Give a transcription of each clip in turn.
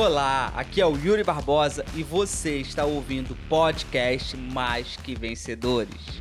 Olá, aqui é o Yuri Barbosa e você está ouvindo o podcast Mais Que Vencedores.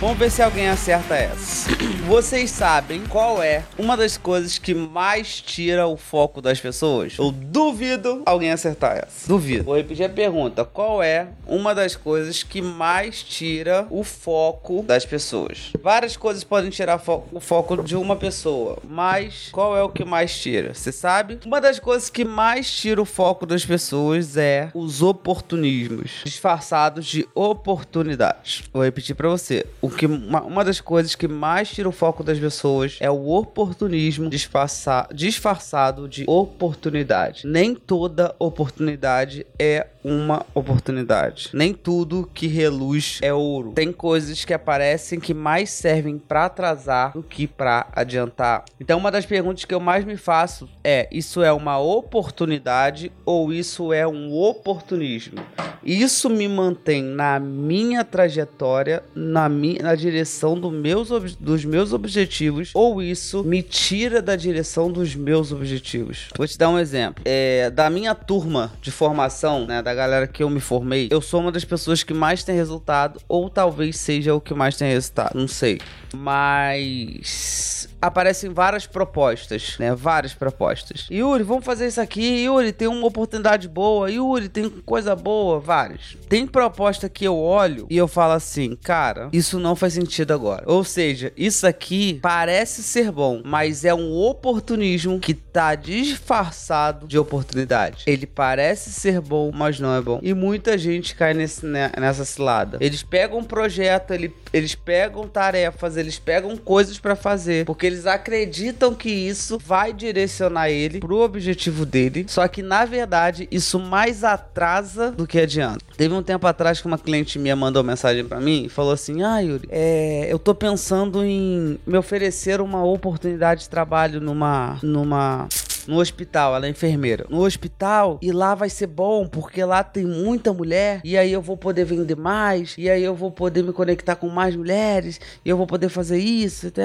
Vamos ver se alguém acerta essa. Vocês sabem qual é uma das coisas que mais tira o foco das pessoas? Eu duvido alguém acertar essa. Duvido. Vou repetir a pergunta. Qual é uma das coisas que mais tira o foco das pessoas? Várias coisas podem tirar fo o foco de uma pessoa, mas qual é o que mais tira? Você sabe? Uma das coisas que mais tira o foco das pessoas é os oportunismos, disfarçados de oportunidades. Vou repetir para você. O que uma, uma, das coisas que mais tira o foco das pessoas é o oportunismo disfarça, disfarçado de oportunidade. Nem toda oportunidade é uma oportunidade. Nem tudo que reluz é ouro. Tem coisas que aparecem que mais servem para atrasar do que para adiantar. Então, uma das perguntas que eu mais me faço é: isso é uma oportunidade ou isso é um oportunismo? Isso me mantém na minha trajetória, na, minha, na direção do meus, dos meus objetivos, ou isso me tira da direção dos meus objetivos. Vou te dar um exemplo. É, da minha turma de formação, né, da galera que eu me formei, eu sou uma das pessoas que mais tem resultado, ou talvez seja o que mais tem resultado, não sei. Mas aparecem várias propostas, né? Várias propostas. Yuri, vamos fazer isso aqui. Yuri, tem uma oportunidade boa. Yuri, tem coisa boa. Várias. Tem proposta que eu olho e eu falo assim, cara, isso não faz sentido agora. Ou seja, isso aqui parece ser bom, mas é um oportunismo que tá disfarçado de oportunidade. Ele parece ser bom, mas não é bom. E muita gente cai nesse, né, nessa cilada. Eles pegam um projeto, ele, eles pegam tarefas, eles pegam coisas para fazer, porque eles acreditam que isso vai direcionar ele pro objetivo dele, só que na verdade isso mais atrasa do que adianta. Teve um tempo atrás que uma cliente minha mandou mensagem para mim e falou assim: Ah, Yuri, é, eu tô pensando em me oferecer uma oportunidade de trabalho numa. numa no hospital, ela é enfermeira. No hospital, e lá vai ser bom, porque lá tem muita mulher, e aí eu vou poder vender mais, e aí eu vou poder me conectar com mais mulheres, e eu vou poder fazer isso. Tá?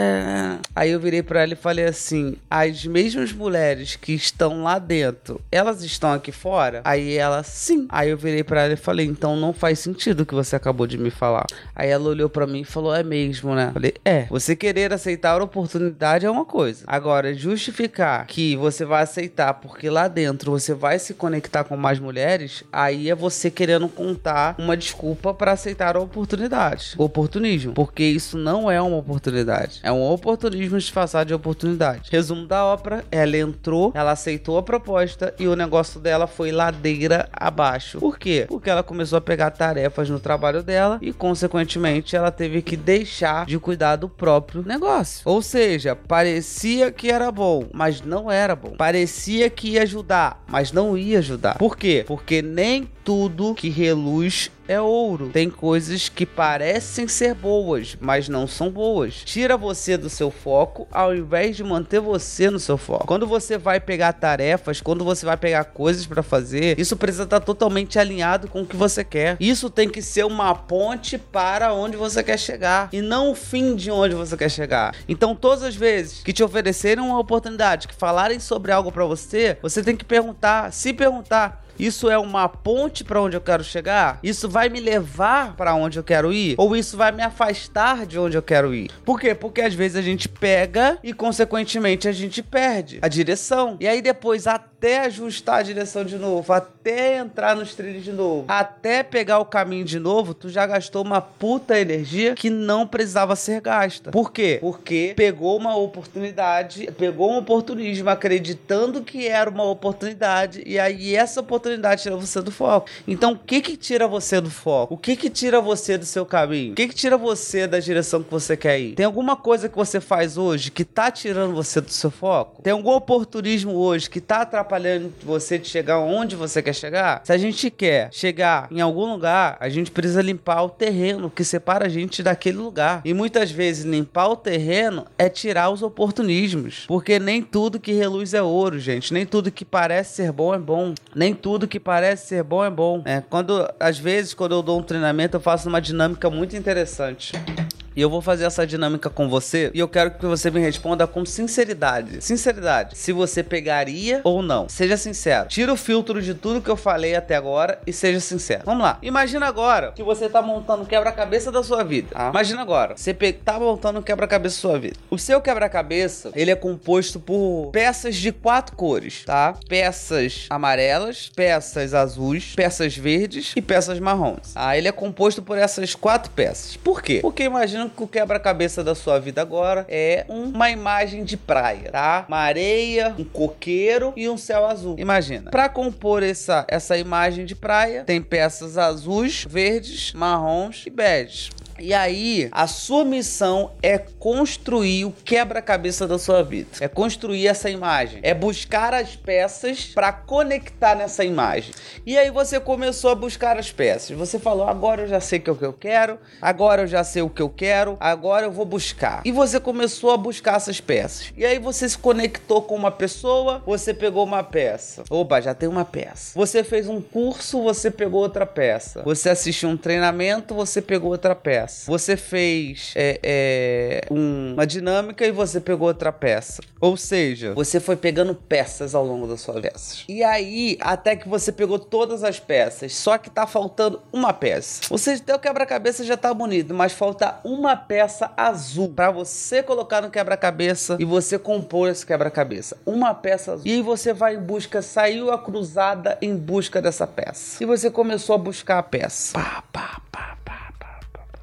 Aí eu virei para ela e falei assim: as mesmas mulheres que estão lá dentro, elas estão aqui fora? Aí ela, sim. Aí eu virei para ela e falei: então não faz sentido o que você acabou de me falar. Aí ela olhou para mim e falou: é mesmo, né? Falei: é. Você querer aceitar a oportunidade é uma coisa. Agora, justificar que você vai aceitar porque lá dentro você vai se conectar com mais mulheres, aí é você querendo contar uma desculpa para aceitar a oportunidade. O oportunismo. Porque isso não é uma oportunidade. É um oportunismo disfarçado de oportunidade. Resumo da ópera: ela entrou, ela aceitou a proposta e o negócio dela foi ladeira abaixo. Por quê? Porque ela começou a pegar tarefas no trabalho dela e, consequentemente, ela teve que deixar de cuidar do próprio negócio. Ou seja, parecia que era bom, mas não era bom parecia que ia ajudar, mas não ia ajudar. Por quê? Porque nem tudo que reluz é ouro. Tem coisas que parecem ser boas, mas não são boas. Tira você do seu foco ao invés de manter você no seu foco. Quando você vai pegar tarefas, quando você vai pegar coisas para fazer, isso precisa estar totalmente alinhado com o que você quer. Isso tem que ser uma ponte para onde você quer chegar e não o fim de onde você quer chegar. Então, todas as vezes que te oferecerem uma oportunidade, que falarem sobre algo para você, você tem que perguntar, se perguntar, isso é uma ponte para onde eu quero chegar? Isso vai me levar para onde eu quero ir? Ou isso vai me afastar de onde eu quero ir? Por quê? Porque às vezes a gente pega e, consequentemente, a gente perde a direção. E aí depois, até ajustar a direção de novo, até entrar nos trilhos de novo, até pegar o caminho de novo, tu já gastou uma puta energia que não precisava ser gasta. Por quê? Porque pegou uma oportunidade, pegou um oportunismo acreditando que era uma oportunidade e aí essa oportunidade oportunidade tira você do foco. Então, o que que tira você do foco? O que que tira você do seu caminho? O que que tira você da direção que você quer ir? Tem alguma coisa que você faz hoje que tá tirando você do seu foco? Tem algum oportunismo hoje que tá atrapalhando você de chegar onde você quer chegar? Se a gente quer chegar em algum lugar, a gente precisa limpar o terreno que separa a gente daquele lugar. E muitas vezes limpar o terreno é tirar os oportunismos, porque nem tudo que reluz é ouro, gente. Nem tudo que parece ser bom é bom. Nem tudo tudo que parece ser bom é bom. É, quando, às vezes, quando eu dou um treinamento, eu faço uma dinâmica muito interessante. E eu vou fazer essa dinâmica com você e eu quero que você me responda com sinceridade. Sinceridade. Se você pegaria ou não. Seja sincero. Tira o filtro de tudo que eu falei até agora e seja sincero. Vamos lá. Imagina agora que você tá montando quebra-cabeça da sua vida. Ah. Imagina agora. Você tá montando quebra-cabeça da sua vida. O seu quebra-cabeça, ele é composto por peças de quatro cores, tá? Peças amarelas, peças azuis, peças verdes e peças marrons. Ah, ele é composto por essas quatro peças. Por quê? Porque imagina que o quebra-cabeça da sua vida agora é uma imagem de praia, tá? Uma areia, um coqueiro e um céu azul. Imagina. Para compor essa, essa imagem de praia, tem peças azuis, verdes, marrons e beges. E aí, a sua missão é construir o quebra-cabeça da sua vida. É construir essa imagem. É buscar as peças para conectar nessa imagem. E aí você começou a buscar as peças. Você falou: agora eu já sei o que eu quero, agora eu já sei o que eu quero, agora eu vou buscar. E você começou a buscar essas peças. E aí você se conectou com uma pessoa, você pegou uma peça. Opa, já tem uma peça. Você fez um curso, você pegou outra peça. Você assistiu um treinamento, você pegou outra peça peça. Você fez é, é, um, uma dinâmica e você pegou outra peça. Ou seja, você foi pegando peças ao longo das suas peças. E aí, até que você pegou todas as peças, só que tá faltando uma peça. Ou seja, teu quebra-cabeça já tá bonito, mas falta uma peça azul para você colocar no quebra-cabeça e você compor esse quebra-cabeça. Uma peça azul. E aí você vai em busca, saiu a cruzada em busca dessa peça. E você começou a buscar a peça. Pá, pá, pá, pá.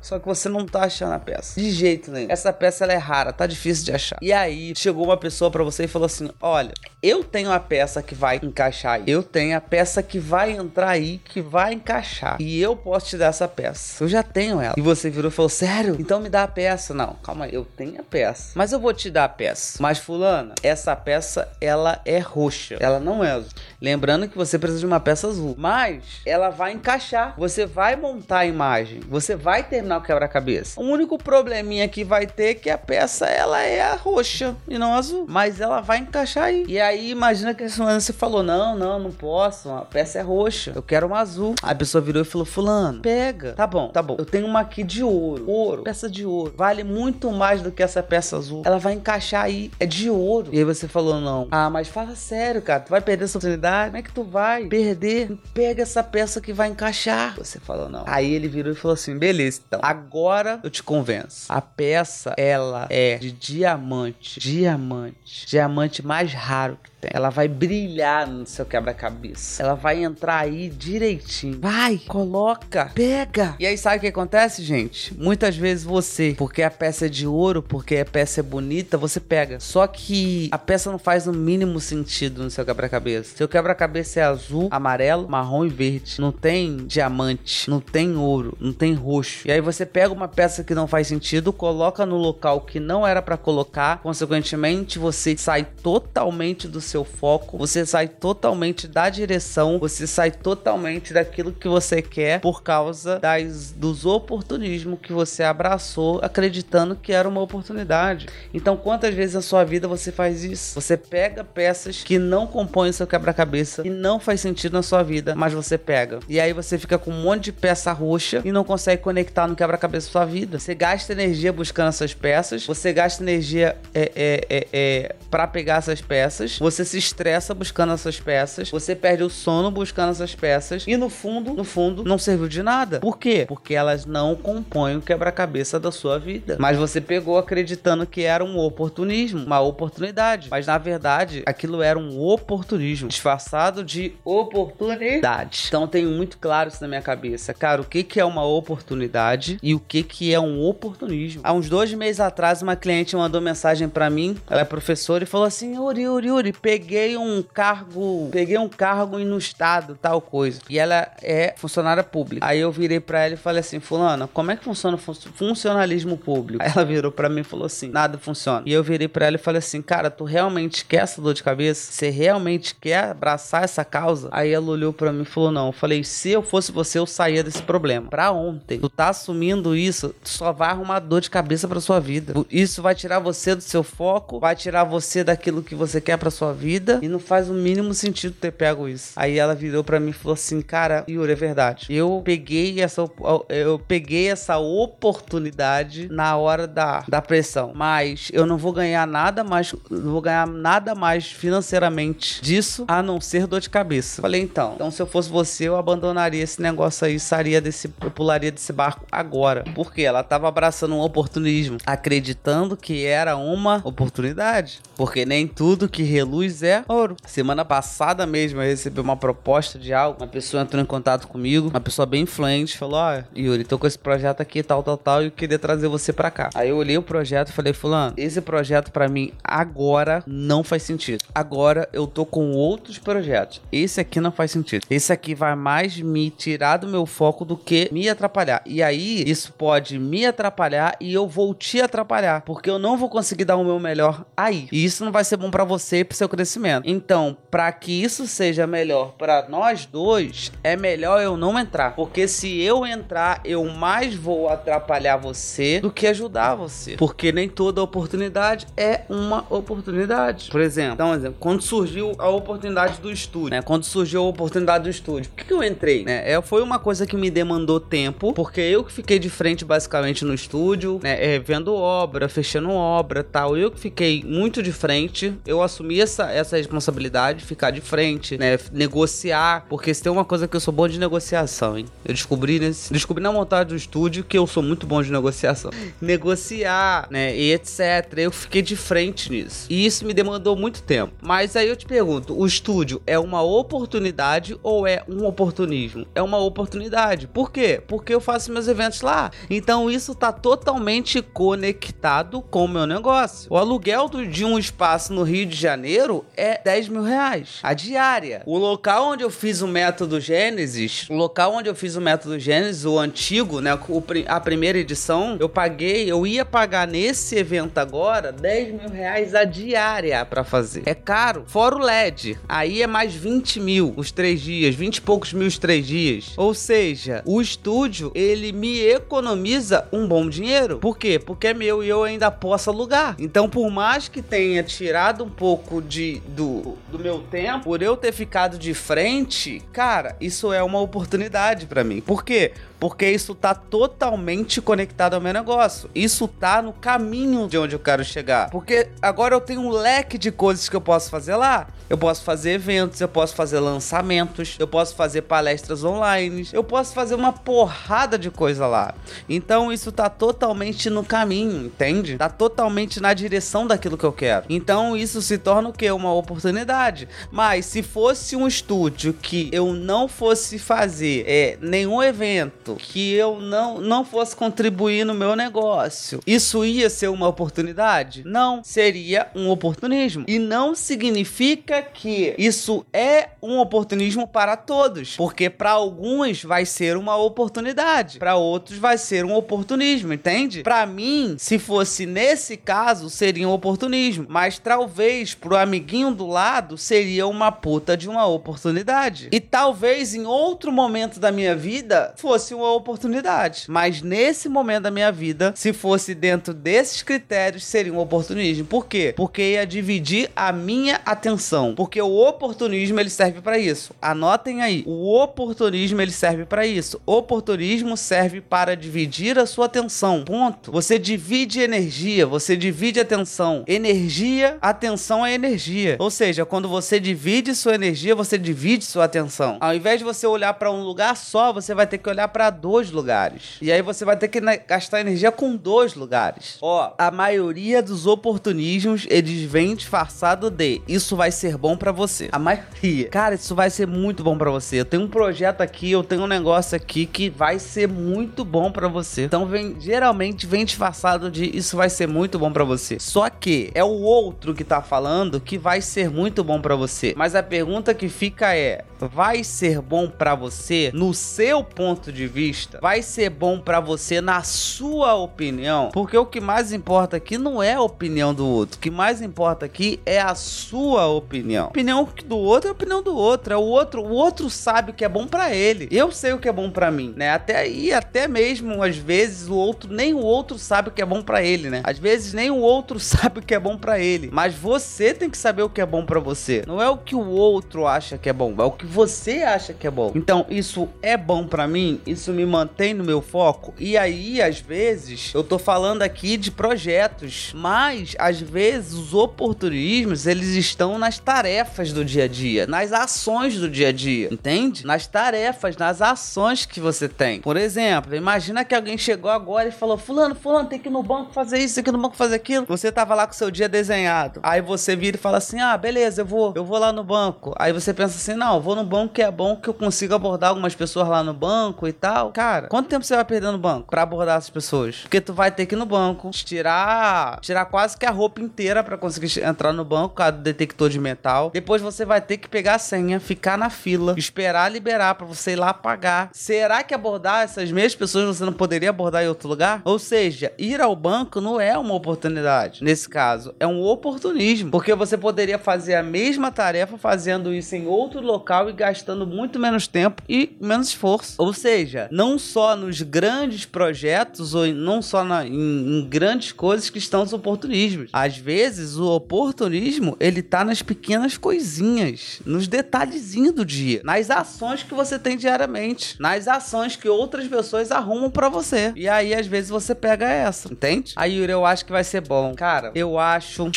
Só que você não tá achando a peça. De jeito nenhum. Essa peça ela é rara, tá difícil de achar. E aí chegou uma pessoa para você e falou assim: Olha, eu tenho a peça que vai encaixar aí. Eu tenho a peça que vai entrar aí, que vai encaixar. E eu posso te dar essa peça. Eu já tenho ela. E você virou e falou: Sério? Então me dá a peça. Não, calma aí, eu tenho a peça. Mas eu vou te dar a peça. Mas, Fulana, essa peça ela é roxa. Ela não é azul. Lembrando que você precisa de uma peça azul. Mas ela vai encaixar. Você vai montar a imagem. Você vai terminar terminar o quebra-cabeça. O único probleminha que vai ter é que a peça ela é a roxa e não azul, mas ela vai encaixar aí. E aí imagina que você falou: "Não, não, não posso. A peça é roxa. Eu quero uma azul". A pessoa virou e falou: "Fulano, pega. Tá bom, tá bom. Eu tenho uma aqui de ouro. Ouro, peça de ouro. Vale muito mais do que essa peça azul. Ela vai encaixar aí. É de ouro". E aí você falou: "Não. Ah, mas fala sério, cara. Tu vai perder essa oportunidade? Como é que tu vai perder? Pega essa peça que vai encaixar". Você falou: "Não". Aí ele virou e falou assim: "Beleza, então Agora eu te convenço. A peça, ela é de diamante. Diamante. Diamante mais raro que Ela vai brilhar no seu quebra-cabeça. Ela vai entrar aí direitinho. Vai, coloca, pega. E aí sabe o que acontece, gente? Muitas vezes você, porque a peça é de ouro, porque a peça é bonita, você pega. Só que a peça não faz o mínimo sentido no seu quebra-cabeça. Seu quebra-cabeça é azul, amarelo, marrom e verde. Não tem diamante, não tem ouro, não tem roxo. E aí você pega uma peça que não faz sentido, coloca no local que não era para colocar, consequentemente você sai totalmente do seu foco, você sai totalmente da direção, você sai totalmente daquilo que você quer por causa das, dos oportunismos que você abraçou acreditando que era uma oportunidade. Então, quantas vezes na sua vida você faz isso? Você pega peças que não compõem o seu quebra-cabeça e não faz sentido na sua vida, mas você pega. E aí você fica com um monte de peça roxa e não consegue conectar no quebra-cabeça da sua vida. Você gasta energia buscando essas peças, você gasta energia é, é, é, é para pegar essas peças, você você se estressa buscando essas peças, você perde o sono buscando essas peças e no fundo, no fundo, não serviu de nada. Por quê? Porque elas não compõem o quebra-cabeça da sua vida. Mas você pegou acreditando que era um oportunismo, uma oportunidade. Mas na verdade, aquilo era um oportunismo disfarçado de oportunidade. Então tenho muito claro isso na minha cabeça. Cara, o que, que é uma oportunidade e o que, que é um oportunismo? Há uns dois meses atrás, uma cliente mandou mensagem para mim, ela é professora, e falou assim: Yuri, Yuri, Yuri, peguei um cargo, peguei um cargo no estado, tal coisa. E ela é funcionária pública. Aí eu virei para ela e falei assim: "Fulana, como é que funciona o funcionalismo público?" Aí ela virou para mim e falou assim: "Nada funciona". E eu virei para ela e falei assim: "Cara, tu realmente quer essa dor de cabeça? Você realmente quer abraçar essa causa?" Aí ela olhou para mim e falou: "Não". Eu falei: "Se eu fosse você, eu saía desse problema. Para ontem. Tu tá assumindo isso, só vai arrumar dor de cabeça pra sua vida. Isso vai tirar você do seu foco, vai tirar você daquilo que você quer pra sua vida e não faz o mínimo sentido ter pego isso. Aí ela virou pra mim e falou assim: "Cara, Yuri, é verdade. Eu peguei essa eu peguei essa oportunidade na hora da, da pressão, mas eu não vou ganhar nada mais, não vou ganhar nada mais financeiramente disso a não ser dor de cabeça". Falei: "Então, então se eu fosse você, eu abandonaria esse negócio aí, sairia desse eu pularia desse barco agora". Porque ela tava abraçando um oportunismo, acreditando que era uma oportunidade, porque nem tudo que reluz é ouro. Semana passada mesmo eu recebi uma proposta de algo, uma pessoa entrou em contato comigo, uma pessoa bem influente, falou: Ó, oh, Yuri, tô com esse projeto aqui, tal, tal, tal, e eu queria trazer você pra cá. Aí eu olhei o projeto e falei: Fulano, esse projeto para mim agora não faz sentido. Agora eu tô com outros projetos. Esse aqui não faz sentido. Esse aqui vai mais me tirar do meu foco do que me atrapalhar. E aí, isso pode me atrapalhar e eu vou te atrapalhar, porque eu não vou conseguir dar o meu melhor aí. E isso não vai ser bom para você e pro seu crescimento. Então, para que isso seja melhor para nós dois, é melhor eu não entrar, porque se eu entrar, eu mais vou atrapalhar você do que ajudar você, porque nem toda oportunidade é uma oportunidade. Por exemplo, então, exemplo, quando surgiu a oportunidade do estúdio, né? Quando surgiu a oportunidade do estúdio, por que, que eu entrei? Né? É, foi uma coisa que me demandou tempo, porque eu que fiquei de frente basicamente no estúdio, né? É, vendo obra, fechando obra, tal. Eu que fiquei muito de frente. Eu assumi essa, essa responsabilidade, ficar de frente, né? Negociar, porque se tem uma coisa que eu sou bom de negociação, hein? Eu descobri nesse, descobri na montagem do estúdio que eu sou muito bom de negociação. Negociar, né? E etc. Eu fiquei de frente nisso. E isso me demandou muito tempo. Mas aí eu te pergunto, o estúdio é uma oportunidade ou é um oportunismo? É uma oportunidade. Por quê? Porque eu faço meus eventos lá. Então isso tá totalmente conectado com o meu negócio. O aluguel de um espaço no Rio de Janeiro é 10 mil reais. A diária. O local onde eu fiz o método Gênesis, o local onde eu fiz o método Gênesis, o antigo, né? a primeira edição, eu paguei, eu ia pagar nesse evento agora 10 mil reais a diária para fazer. É caro. Fora o LED. Aí é mais 20 mil os três dias, 20 e poucos mil os três dias. Ou seja, o estúdio, ele me economiza um bom dinheiro. Por quê? Porque é meu e eu ainda posso alugar. Então, por mais que tenha tirado um pouco de, do, do meu tempo, por eu ter ficado de frente, cara, isso é uma oportunidade para mim. Por quê? Porque isso tá totalmente conectado ao meu negócio. Isso tá no caminho de onde eu quero chegar. Porque agora eu tenho um leque de coisas que eu posso fazer lá. Eu posso fazer eventos, eu posso fazer lançamentos, eu posso fazer palestras online, eu posso fazer uma porrada de coisa lá. Então isso tá totalmente no caminho, entende? Tá totalmente na direção daquilo que eu quero. Então isso se torna o que? Uma oportunidade. Mas se fosse um estúdio que eu não fosse fazer é, nenhum evento, que eu não, não fosse contribuir no meu negócio, isso ia ser uma oportunidade? Não, seria um oportunismo. E não significa que isso é um oportunismo para todos, porque para alguns vai ser uma oportunidade, para outros vai ser um oportunismo, entende? Para mim, se fosse nesse caso, seria um oportunismo, mas talvez pro amiguinho do lado seria uma puta de uma oportunidade. E talvez em outro momento da minha vida fosse uma oportunidade, mas nesse momento da minha vida, se fosse dentro desses critérios, seria um oportunismo. Por quê? Porque ia dividir a minha atenção porque o oportunismo ele serve para isso. Anotem aí, o oportunismo ele serve para isso. Oportunismo serve para dividir a sua atenção. Ponto. Você divide energia, você divide atenção. Energia, atenção é energia. Ou seja, quando você divide sua energia, você divide sua atenção. Ao invés de você olhar para um lugar só, você vai ter que olhar para dois lugares. E aí você vai ter que gastar energia com dois lugares. Ó, a maioria dos oportunismos eles vêm disfarçado de isso vai ser bom para você. A maioria. Cara, isso vai ser muito bom para você. Eu tenho um projeto aqui, eu tenho um negócio aqui que vai ser muito bom para você. Então vem, geralmente vem disfarçado de isso vai ser muito bom para você. Só que é o outro que tá falando que vai ser muito bom para você. Mas a pergunta que fica é: vai ser bom para você no seu ponto de vista? Vai ser bom para você na sua opinião? Porque o que mais importa aqui não é a opinião do outro. O que mais importa aqui é a sua opinião opinião. Do outro é a opinião do outro. É o outro, o outro sabe o que é bom para ele. Eu sei o que é bom para mim, né? Até aí, até até mesmo às vezes o outro nem o outro sabe o que é bom para ele, né? Às vezes nem o outro sabe o que é bom para ele, mas você tem que saber o que é bom para você. Não é o que o outro acha que é bom, é o que você acha que é bom. Então, isso é bom para mim, isso me mantém no meu foco. E aí, às vezes, eu tô falando aqui de projetos, mas às vezes os oportunismos, eles estão nas tarefas do dia a dia, nas ações do dia a dia, entende? Nas tarefas, nas ações que você tem. Por exemplo, imagina que alguém chegou agora e falou: Fulano, Fulano, tem que ir no banco fazer isso, tem que ir no banco fazer aquilo. Você tava lá com seu dia desenhado. Aí você vira e fala assim: Ah, beleza, eu vou, eu vou lá no banco. Aí você pensa assim: Não, vou no banco que é bom que eu consigo abordar algumas pessoas lá no banco e tal. Cara, quanto tempo você vai perder no banco para abordar essas pessoas? Porque tu vai ter que ir no banco, tirar, tirar quase que a roupa inteira para conseguir entrar no banco, causa do detector de metal. Depois você vai ter que pegar a senha, ficar na fila, esperar liberar para você ir lá pagar. Será que abordar essas mesmas pessoas você não poderia abordar em outro lugar? Ou seja, ir ao banco não é uma oportunidade. Nesse caso, é um oportunismo, porque você poderia fazer a mesma tarefa fazendo isso em outro local e gastando muito menos tempo e menos esforço. Ou seja, não só nos grandes projetos ou não só na, em, em, grandes coisas que estão os oportunismos. Às vezes, o oportunismo ele tá nas pequenas coisinhas, nos detalhezinhos do dia, nas ações que você tem diariamente, nas ações que outras pessoas arrumam para você. E aí, às vezes, você pega essa, entende? Aí, Yuri, eu acho que vai ser bom. Cara, eu acho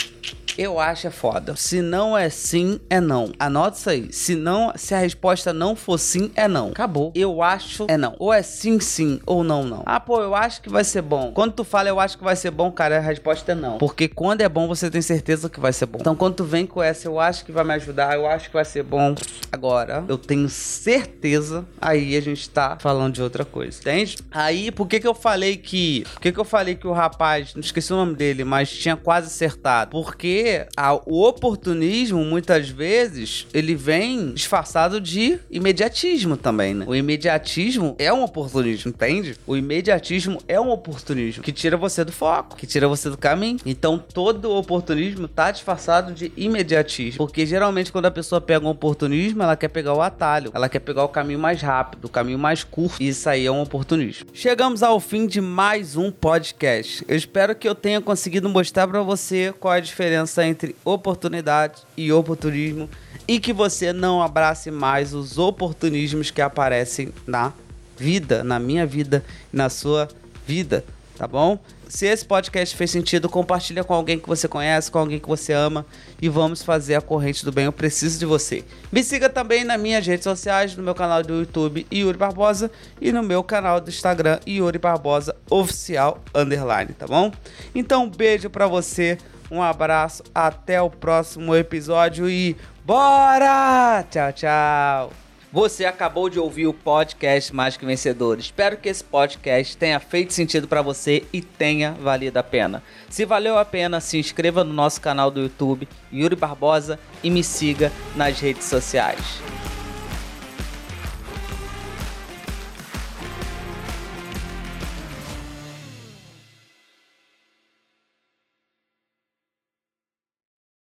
eu acho é foda. Se não é sim, é não. Anota isso aí. Se não, se a resposta não for sim, é não. Acabou. Eu acho é não. Ou é sim, sim, ou não, não. Ah, pô, eu acho que vai ser bom. Quando tu fala eu acho que vai ser bom, cara, a resposta é não. Porque quando é bom, você tem certeza que vai ser bom. Então, quando tu vem com essa, eu acho que vai me ajudar, eu acho que vai ser bom. Agora, eu tenho certeza, aí a gente tá falando de outra coisa. Entende? Aí, por que que eu falei que. Por que que eu falei que o rapaz, não esqueci o nome dele, mas tinha quase acertado? A, o oportunismo, muitas vezes, ele vem disfarçado de imediatismo também, né? O imediatismo é um oportunismo, entende? O imediatismo é um oportunismo que tira você do foco, que tira você do caminho. Então, todo oportunismo tá disfarçado de imediatismo. Porque geralmente, quando a pessoa pega um oportunismo, ela quer pegar o atalho, ela quer pegar o caminho mais rápido, o caminho mais curto. E isso aí é um oportunismo. Chegamos ao fim de mais um podcast. Eu espero que eu tenha conseguido mostrar para você qual é a diferença diferença entre oportunidade e oportunismo e que você não abrace mais os oportunismos que aparecem na vida, na minha vida e na sua vida, tá bom? Se esse podcast fez sentido, compartilha com alguém que você conhece, com alguém que você ama e vamos fazer a corrente do bem. Eu preciso de você. Me siga também nas minhas redes sociais, no meu canal do YouTube Yuri Barbosa e no meu canal do Instagram Yuri Barbosa Oficial Underline, tá bom? Então, um beijo para você. Um abraço, até o próximo episódio e bora! Tchau, tchau. Você acabou de ouvir o podcast Mais que Vencedor. Espero que esse podcast tenha feito sentido para você e tenha valido a pena. Se valeu a pena, se inscreva no nosso canal do YouTube, Yuri Barbosa, e me siga nas redes sociais.